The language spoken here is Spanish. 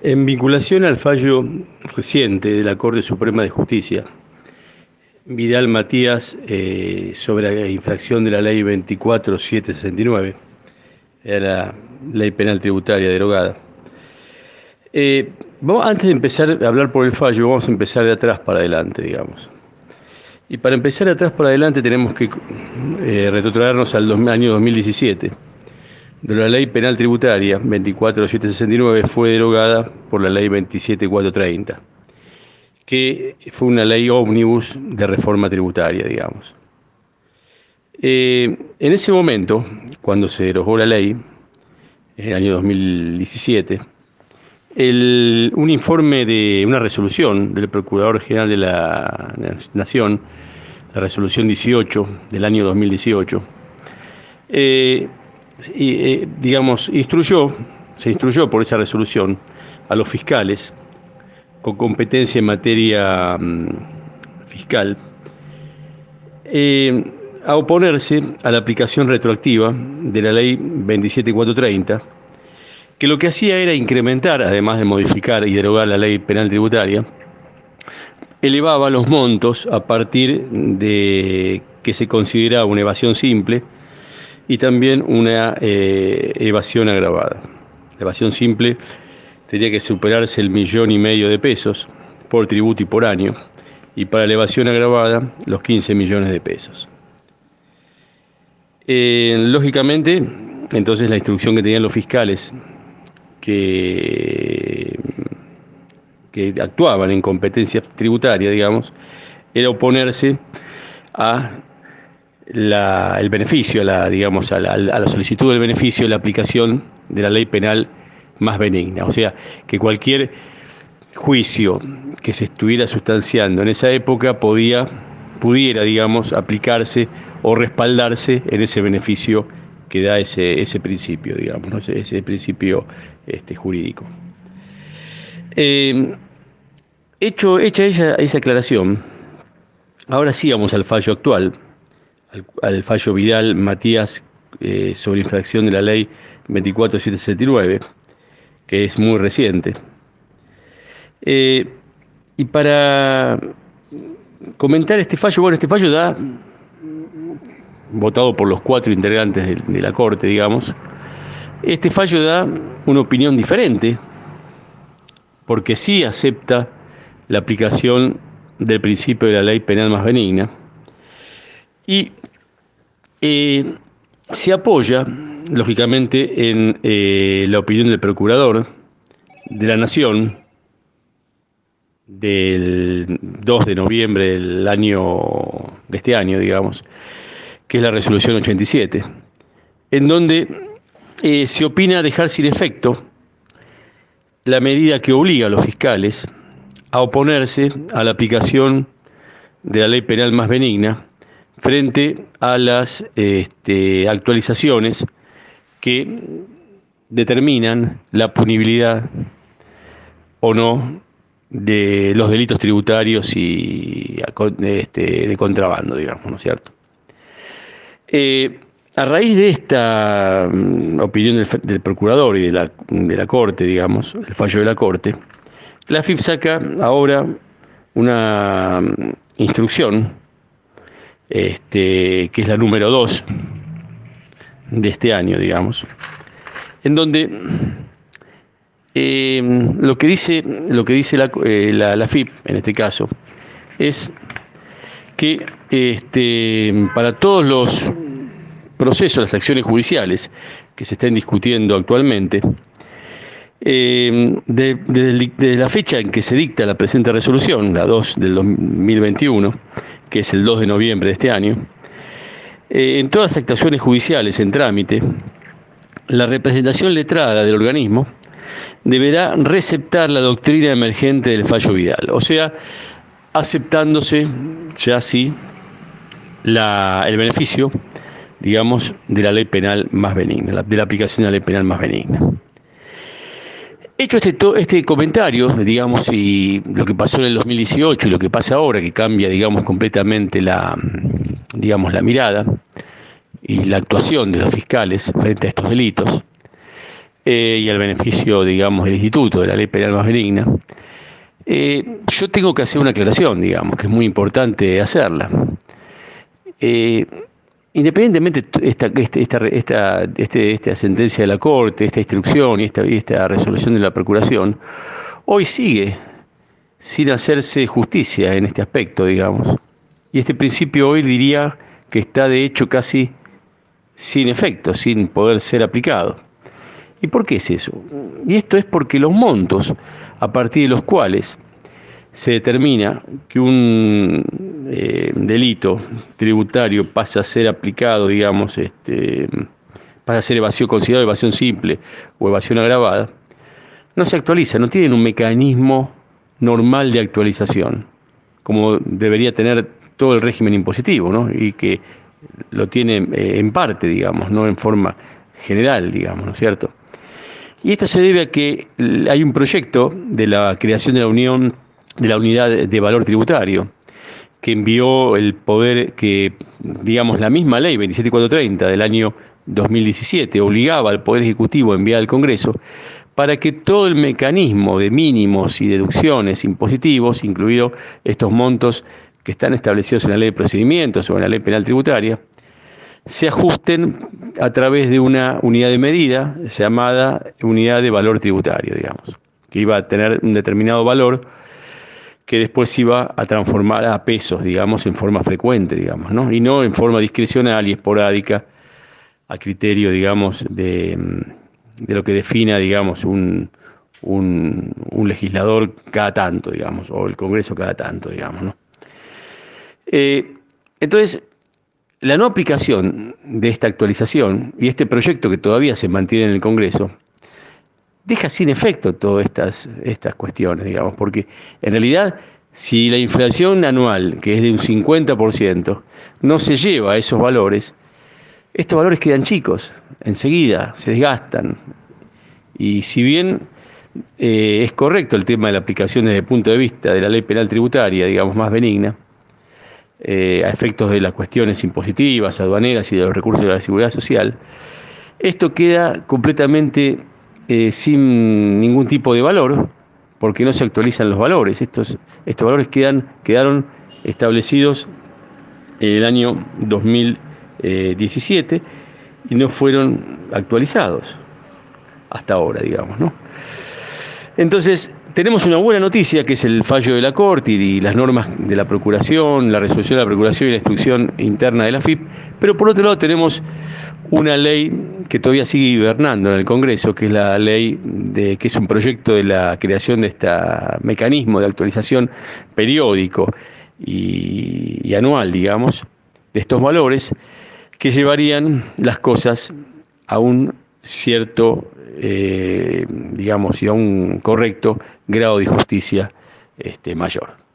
En vinculación al fallo reciente de la Corte Suprema de Justicia, Vidal Matías eh, sobre la infracción de la ley 24769, la ley penal tributaria derogada. Eh, vamos, antes de empezar a hablar por el fallo, vamos a empezar de atrás para adelante, digamos. Y para empezar de atrás para adelante tenemos que eh, retrotraernos al año 2017 de la ley penal tributaria 24769 fue derogada por la ley 27430, que fue una ley ómnibus de reforma tributaria, digamos. Eh, en ese momento, cuando se derogó la ley, en el año 2017, un informe de una resolución del Procurador General de la Nación, la resolución 18 del año 2018, eh, y, eh, digamos, instruyó, se instruyó por esa resolución a los fiscales con competencia en materia mm, fiscal eh, a oponerse a la aplicación retroactiva de la ley 27430, que lo que hacía era incrementar, además de modificar y derogar la ley penal tributaria, elevaba los montos a partir de que se consideraba una evasión simple, y también una eh, evasión agravada. La evasión simple tendría que superarse el millón y medio de pesos por tributo y por año, y para la evasión agravada los 15 millones de pesos. Eh, lógicamente, entonces la instrucción que tenían los fiscales que, que actuaban en competencia tributaria, digamos, era oponerse a el beneficio, digamos, a la, solicitud del beneficio la aplicación de la ley penal más benigna. O sea, que cualquier juicio que se estuviera sustanciando en esa época podía, pudiera, digamos, aplicarse o respaldarse en ese beneficio que da ese, ese principio, digamos, ese, principio este, jurídico. Eh, hecho, hecha esa, esa aclaración, ahora sí vamos al fallo actual al, fallo Vidal Matías eh, sobre infracción de la ley 24769, que es muy reciente. Eh, y para comentar este fallo, bueno, este fallo da, votado por los cuatro integrantes de, de la Corte, digamos, este fallo da una opinión diferente, porque sí acepta la aplicación del principio de la ley penal más benigna, y eh, se apoya, lógicamente, en eh, la opinión del procurador de la Nación del 2 de noviembre del año, de este año, digamos, que es la resolución 87, en donde eh, se opina dejar sin efecto la medida que obliga a los fiscales a oponerse a la aplicación de la ley penal más benigna frente a las este, actualizaciones que determinan la punibilidad o no de los delitos tributarios y este, de contrabando, digamos, ¿no es cierto? Eh, a raíz de esta mm, opinión del, procurador y de la, de la Corte, digamos, el fallo de la Corte, la FIP saca ahora una mm, instrucción este, que es la número 2 de este año, digamos, en donde eh, lo que dice, lo que dice eh, la, la, FIP, en este caso, es que este, para todos los procesos, las acciones judiciales que se estén discutiendo actualmente, eh, desde la fecha en que se dicta la presente resolución, la 2 del 2021, que es el 2 de noviembre de este año, eh, en todas las actuaciones judiciales en trámite, la representación letrada del organismo deberá receptar la doctrina emergente del fallo Vidal, o sea, aceptándose ya así el beneficio, digamos, de la ley penal más benigna, de la aplicación de la ley penal más benigna. Hecho este, este comentario, digamos, y lo que pasó en el 2018 y lo que pasa ahora, que cambia, digamos, completamente la, digamos, la mirada y la actuación de los fiscales frente a estos delitos, eh, y al beneficio, digamos, del instituto, de la ley penal más benigna. Eh, yo tengo que hacer una aclaración, digamos, que es muy importante hacerla. Eh, independientemente de esta, este, esta, esta, este, esta, sentencia de la Corte, esta instrucción y esta, esta resolución de la Procuración, hoy sigue sin hacerse justicia en este aspecto, digamos. Y este principio hoy diría que está de hecho casi sin efecto, sin poder ser aplicado. ¿Y por qué es eso? Y esto es porque los montos a partir de los cuales se determina que un eh, delito tributario pasa a ser aplicado, digamos, este, pasa a ser evasión considerado evasión simple o evasión agravada, no se actualiza, no tienen un mecanismo normal de actualización, como debería tener todo el régimen impositivo, ¿no? Y que lo tiene eh, en parte, digamos, no en forma general, digamos, ¿no es cierto? Y esto se debe a que hay un proyecto de la creación de la Unión, de la Unidad de Valor Tributario, que envió el poder que, digamos, la misma ley 27430 del año 2017 obligaba al Poder Ejecutivo a enviar al Congreso para que todo el mecanismo de mínimos y deducciones impositivos, incluidos estos montos que están establecidos en la ley de procedimientos o en la ley penal tributaria, se ajusten a través de una unidad de medida llamada unidad de valor tributario, digamos, que iba a tener un determinado valor que después iba a transformar a pesos, digamos, en forma frecuente, digamos, ¿no? Y no en forma discrecional y esporádica, a criterio, digamos, de, lo que defina, digamos, un, un, legislador cada tanto, digamos, o el Congreso cada tanto, digamos, ¿no? Eh, entonces, la no aplicación de esta actualización y este proyecto que todavía se mantiene en el Congreso deja sin efecto todas estas, estas cuestiones, digamos, porque en realidad si la inflación anual, que es de un 50%, no se lleva a esos valores, estos valores quedan chicos, enseguida se desgastan. Y si bien eh, es correcto el tema de la aplicación desde el punto de vista de la ley penal tributaria, digamos, más benigna, eh, a efectos de las cuestiones impositivas, aduaneras y de los recursos de la seguridad social, esto queda completamente eh, sin ningún tipo de valor, porque no se actualizan los valores. Estos, estos valores quedaron establecidos en el año 2017 y no fueron actualizados hasta ahora, digamos, ¿no? Entonces, tenemos una buena noticia que es el fallo de la Corte y las normas de la Procuración, la resolución de la Procuración y la instrucción interna de la FIP, pero por otro lado tenemos una ley que todavía sigue hibernando en el Congreso, que es la ley de que es un proyecto de la creación de este mecanismo de actualización periódico y, anual, digamos, de estos valores que llevarían las cosas a un cierto eh, digamos, y a un correcto grado de justicia este, mayor.